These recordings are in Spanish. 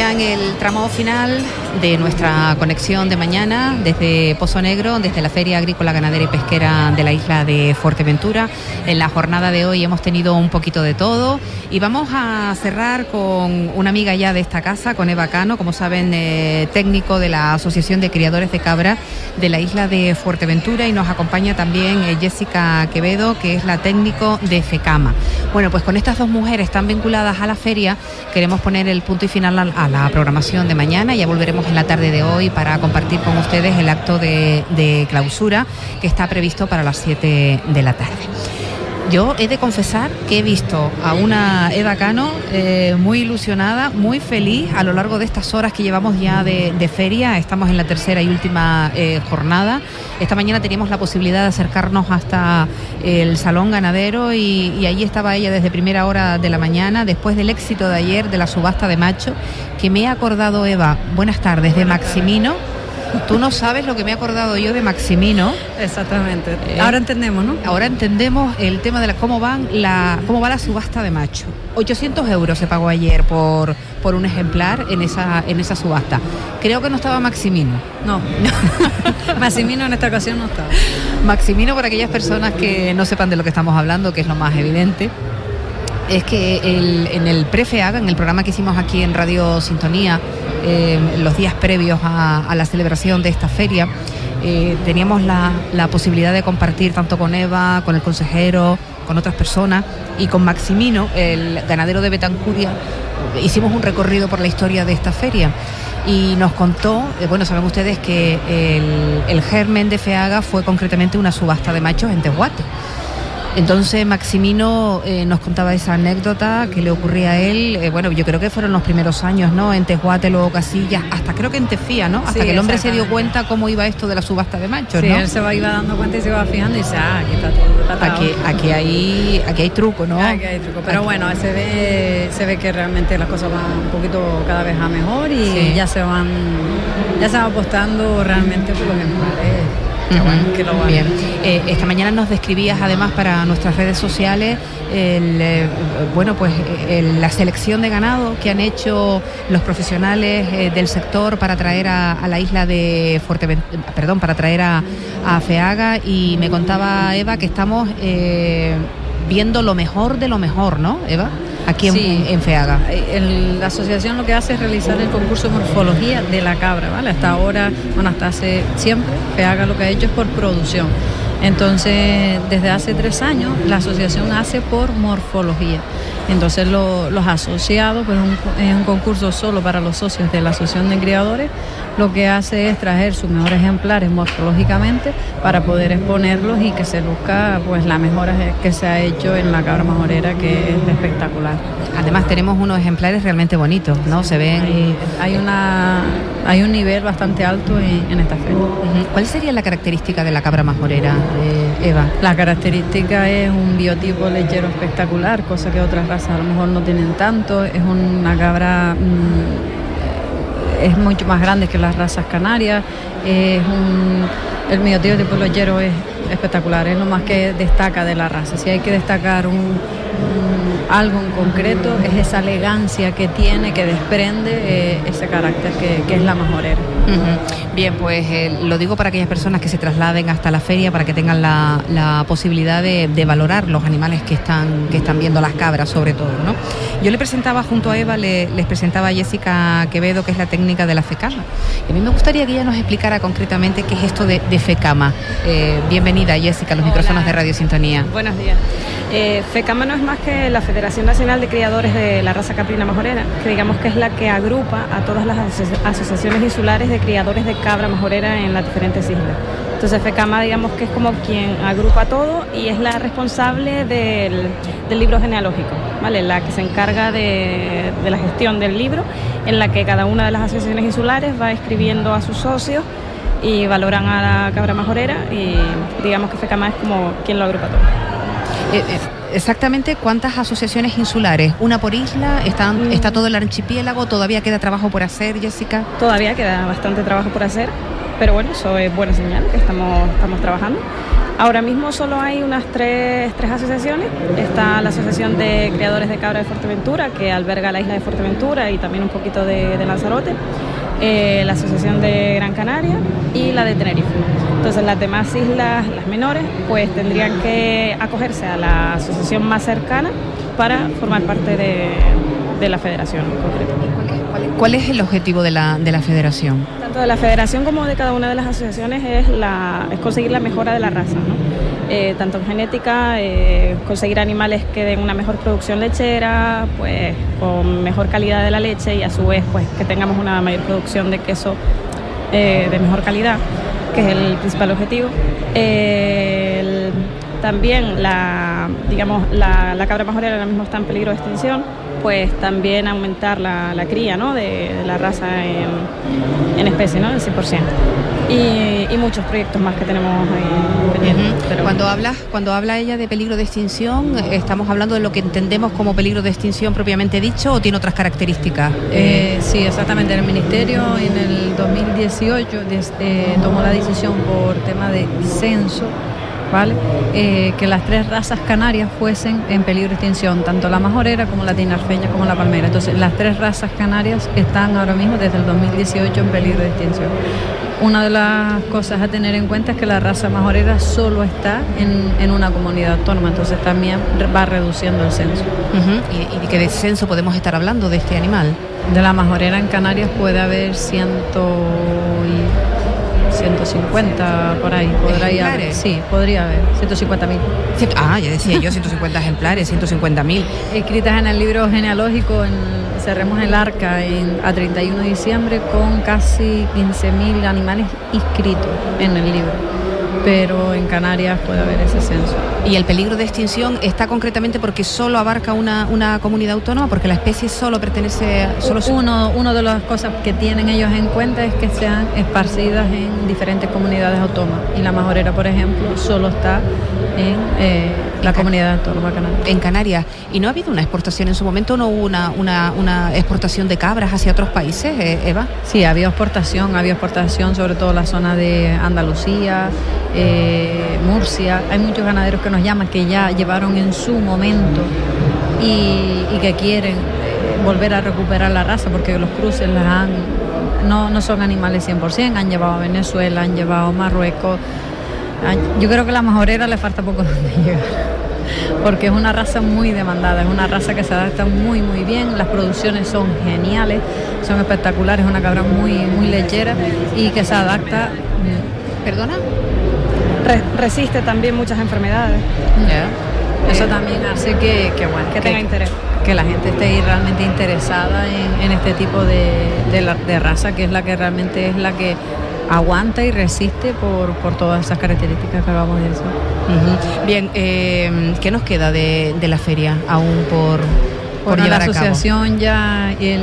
En el tramo final de nuestra conexión de mañana desde Pozo Negro, desde la Feria Agrícola, Ganadera y Pesquera de la isla de Fuerteventura. En la jornada de hoy hemos tenido un poquito de todo y vamos a cerrar con una amiga ya de esta casa, con Eva Cano, como saben, eh, técnico de la Asociación de Criadores de Cabra de la isla de Fuerteventura y nos acompaña también eh, Jessica Quevedo, que es la técnico de FECAMA. Bueno, pues con estas dos mujeres tan vinculadas a la feria, queremos poner el punto y final a la programación de mañana. Ya volveremos en la tarde de hoy para compartir con ustedes el acto de, de clausura que está previsto para las 7 de la tarde. Yo he de confesar que he visto a una Eva Cano eh, muy ilusionada, muy feliz a lo largo de estas horas que llevamos ya de, feria. Estamos en la tercera y última eh, jornada. Esta mañana teníamos la posibilidad de acercarnos hasta el Salón Ganadero y, y allí estaba ella desde primera hora de la mañana, después del éxito de ayer de la subasta de macho, que me he acordado, Eva, buenas tardes, de Maximino Tú no sabes lo que me he acordado yo de Maximino. Exactamente. Eh, ahora entendemos, ¿no? Ahora entendemos el tema de la, cómo van la cómo va la subasta de macho. 800 euros se pagó ayer por, por un ejemplar en esa en esa subasta. Creo que no estaba Maximino. No. Maximino en esta ocasión no estaba. Maximino para aquellas personas que no sepan de lo que estamos hablando, que es lo más evidente es que en el Prefeaga, en el programa que hicimos aquí en Radio Sintonía, eh, los días previos a, la celebración de esta feria, eh, teníamos la, posibilidad de compartir tanto con Eva, con el consejero, con otras personas y con Maximino, el ganadero de Betancuria, hicimos un recorrido por la historia de esta feria. Y nos contó, eh, bueno, saben ustedes que el, el germen de Feaga fue concretamente una subasta de machos en Tehuate entonces Maximino eh, nos contaba esa anécdota que le ocurría a él, eh, bueno, yo creo que fueron los primeros años, ¿no? En Tejuate, luego Casillas, hasta creo que en Tefía, ¿no? Hasta que el hombre se dio cuenta cómo iba esto de la subasta de machos, sí, ¿no? él se iba dando cuenta y se iba fijando y dice, ah, aquí está todo Aquí, aquí, hay, aquí hay truco, ¿no? Aquí hay truco, pero bueno, se ve, se ve que realmente las cosas van un poquito cada vez a mejor y ya se van, ya se van apostando realmente por los ejemplares Bien. Eh, esta mañana nos describías además para nuestras redes sociales eh, bueno pues la selección de ganado que han hecho los profesionales eh, del sector para traer a, la isla de Fuerteventura, perdón, para traer a, Feaga y me contaba Eva que estamos viendo lo mejor de lo mejor, ¿no, Eva? Aquí en, FEAGA. la asociación lo que hace es realizar el concurso de morfología de la cabra, ¿vale? Hasta ahora, bueno, hasta hace siempre, FEAGA lo que ha hecho es por producción. Entonces, desde hace tres años, la asociación hace por morfología. Entonces, los asociados, pues es un concurso solo para los socios de la Asociación de Criadores, lo que hace es traer sus mejores ejemplares morfológicamente para poder exponerlos y que se busca pues la mejora que se ha hecho en la cabra majorera, que es espectacular. Además, tenemos unos ejemplares realmente bonitos, ¿no? Se ven. Hay, una, hay un nivel bastante alto en, esta feria. ¿Cuál sería la característica de la cabra majorera? Eva? La característica es un biotipo lechero espectacular, cosa que otras razas a lo mejor no tienen tanto. Es una cabra. Mm, es mucho más grande que las razas canarias. Es el biotipo tipo lechero es espectacular, es lo más que destaca de la raza. Si hay que destacar un algo en concreto, es esa elegancia que tiene, que desprende eh, ese carácter que, es la majorera. Bien, pues eh, lo digo para aquellas personas que se trasladen hasta la feria para que tengan la, posibilidad de, valorar los animales que están, que están viendo, las cabras sobre todo. ¿no? Yo le presentaba junto a Eva, les presentaba a Jessica Quevedo, que es la técnica de la FECAMA. Y a mí me gustaría que ella nos explicara concretamente qué es esto de, FECAMA. Eh, bienvenida, Jessica, a los micrófonos de Radio Sintonía. Buenos días. FECAMA no es más que la Federación Nacional de Criadores de la Raza Caprina Majorera, que digamos que es la que agrupa a todas las asociaciones insulares de criadores de cabra majorera en las diferentes islas. Entonces FECAMA digamos que es como quien agrupa todo y es la responsable del, libro genealógico, ¿vale? la que se encarga de, de la gestión del libro, en la que cada una de las asociaciones insulares va escribiendo a sus socios y valoran a la cabra majorera y digamos que FECAMA es como quien lo agrupa todo. Eh, eh, exactamente cuántas asociaciones insulares, una por isla, están, mm. está todo el archipiélago, todavía queda trabajo por hacer, Jessica. Todavía queda bastante trabajo por hacer, pero bueno, eso es buena señal, que estamos, estamos trabajando. Ahora mismo solo hay unas tres, tres asociaciones. Está la Asociación de Criadores de Cabra de Fuerteventura, que alberga la isla de Fuerteventura y también un poquito de, de Lanzarote. Eh, la Asociación de Gran Canaria y la de Tenerife. Entonces las demás islas, las menores, pues tendrían que acogerse a la asociación más cercana para formar parte de, de la federación en concreto. ¿Cuál es el objetivo de la, de la federación? Tanto de la federación como de cada una de las asociaciones es, la, es conseguir la mejora de la raza, ¿no? Eh, tanto en genética, eh, conseguir animales que den una mejor producción lechera, pues con mejor calidad de la leche y a su vez pues que tengamos una mayor producción de queso eh, de mejor calidad, que es el principal objetivo. El, también la, digamos, la, cabra majorera ahora mismo está en peligro de extinción pues también aumentar la, la cría ¿no? de, la raza en, especie, ¿no? del 100%. Y, y, muchos proyectos más que tenemos ahí pendientes. Uh -huh. Pero cuando, hablas, cuando habla ella de peligro de extinción, ¿estamos hablando de lo que entendemos como peligro de extinción propiamente dicho o tiene otras características? Eh, sí, exactamente. El Ministerio en el 2018 eh, tomó la decisión por tema de censo ¿vale? Eh, que las tres razas canarias fuesen en peligro de extinción, tanto la majorera como la tinarfeña como la palmera. Entonces, las tres razas canarias están ahora mismo desde el 2018 en peligro de extinción. Una de las cosas a tener en cuenta es que la raza majorera solo está en, en una comunidad autónoma, entonces también va reduciendo el censo. Uh -huh. ¿Y, ¿Y de qué descenso podemos estar hablando de este animal? De la majorera en Canarias puede haber ciento y 150 por ahí. Podría haber, sí, podría haber. 150 mil. Ah, ya decía yo, 150 ejemplares, 150 mil. Escritas en el libro genealógico, en, cerremos el arca en, a 31 de diciembre con casi 15 mil animales inscritos en el libro pero en Canarias puede haber ese censo. ¿Y el peligro de extinción está concretamente porque solo abarca una, una comunidad autónoma? Porque la especie solo pertenece... Solo uno, uno de las cosas que tienen ellos en cuenta es que sean esparcidas en diferentes comunidades autónomas. Y la majorera, por ejemplo, solo está en eh, la comunidad autónoma canaria. En Canarias. ¿Y no ha habido una exportación en su momento? ¿No hubo una, una, una exportación de cabras hacia otros países, eh, Eva? Sí, había exportación, había exportación sobre todo la zona de Andalucía, eh, Murcia. Hay muchos ganaderos que nos llaman que ya llevaron en su momento y, que quieren volver a recuperar la raza porque los cruces las han, no, no son animales 100%, han llevado a Venezuela, han llevado a Marruecos. Yo creo que la majorera le falta poco donde llegar porque es una raza muy demandada, es una raza que se adapta muy muy bien, las producciones son geniales, son espectaculares, es una cabra muy muy lechera y que se adapta. ¿Perdona? Re resiste también muchas enfermedades. Yeah. Eso también hace que, que bueno, que tenga que, interés. Que la gente esté realmente interesada en, en este tipo de, de, la, de raza, que es la que realmente es la que aguanta y resiste por, por todas esas características que acabamos de decir. Uh -huh. Bien, eh, ¿qué nos queda de, de, la feria aún por, por bueno, llevar la asociación ya el,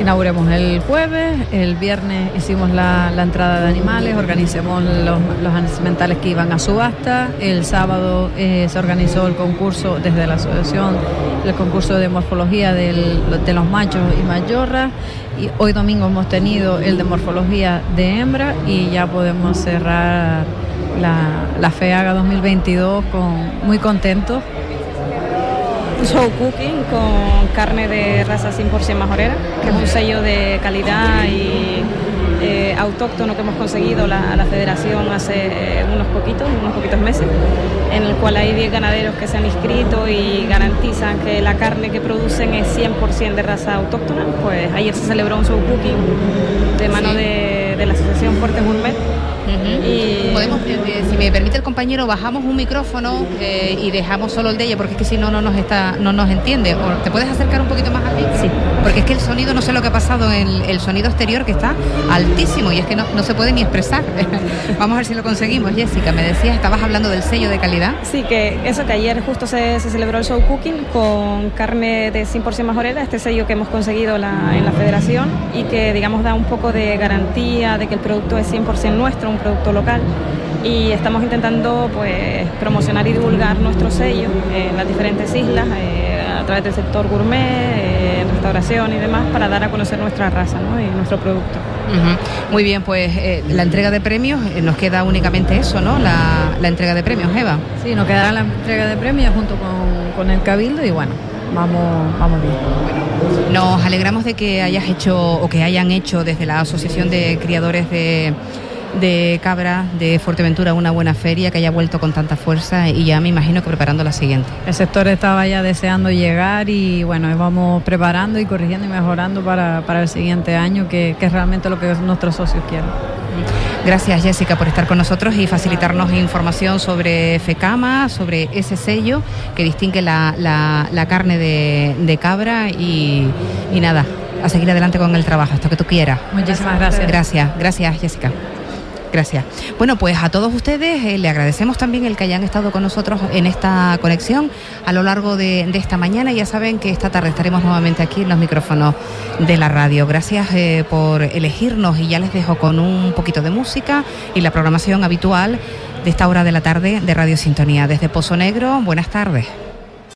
inauguremos el jueves, el viernes hicimos la, la entrada de animales, organizamos los, los animales que iban a subasta, el sábado eh, se organizó el concurso desde la asociación, el concurso de morfología de los machos y mayorras, y hoy domingo hemos tenido el de morfología de hembra y ya podemos cerrar la, la FEAGA 2022 con, muy contentos show cooking con carne de raza 100% majorera, que es un sello de calidad y eh, autóctono que hemos conseguido la, la, federación hace unos poquitos, unos poquitos meses, en el cual hay 10 ganaderos que se han inscrito y garantizan que la carne que producen es 100% de raza autóctona. Pues ayer se celebró un show cooking de mano sí. de, de la Asociación Fuerte Gourmet Uh -huh. y... Podemos, eh, si me permite el compañero, bajamos un micrófono eh, y dejamos solo el de ella, porque es que si no, no nos está, no nos entiende. ¿O ¿Te puedes acercar un poquito más a mí? Sí. Porque es que el sonido, no sé lo que ha pasado en el, el sonido exterior, que está altísimo y es que no, no se puede ni expresar. Vamos a ver si lo conseguimos. Jessica, me decías, estabas hablando del sello de calidad. Sí, que eso que ayer justo se, se celebró el show cooking con carne de 100% majorera, este sello que hemos conseguido la, en la federación y que, digamos, da un poco de garantía de que el producto es 100% nuestro, un producto local y estamos intentando pues promocionar y divulgar nuestro sello en las diferentes islas eh, través del sector gourmet, eh, restauración y demás, para dar a conocer nuestra raza y nuestro producto. Muy bien, pues eh, la entrega de premios, eh, nos queda únicamente eso, ¿no? La, entrega de premios, Eva. Sí, nos quedará la entrega de premios junto con, con el Cabildo y bueno, vamos, vamos bien. Nos alegramos de que hayas hecho o que hayan hecho desde la Asociación de Criadores de de Cabra de Fuerteventura una buena feria que haya vuelto con tanta fuerza y ya me imagino que preparando la siguiente. El sector estaba ya deseando llegar y bueno, vamos preparando y corrigiendo y mejorando para, el siguiente año, que, es realmente lo que nuestros socios quieren. Gracias Jessica por estar con nosotros y facilitarnos información sobre FECAMA, sobre ese sello que distingue la, carne de, cabra y, y nada, a seguir adelante con el trabajo, hasta que tú quieras. Muchísimas gracias. Gracias, gracias Jessica. Gracias. Bueno, pues a todos ustedes eh, le agradecemos también el que hayan estado con nosotros en esta conexión a lo largo de, esta mañana. Ya saben que esta tarde estaremos nuevamente aquí en los micrófonos de la radio. Gracias eh, por elegirnos y ya les dejo con un poquito de música y la programación habitual de esta hora de la tarde de Radio Sintonía. Desde Pozo Negro, buenas tardes.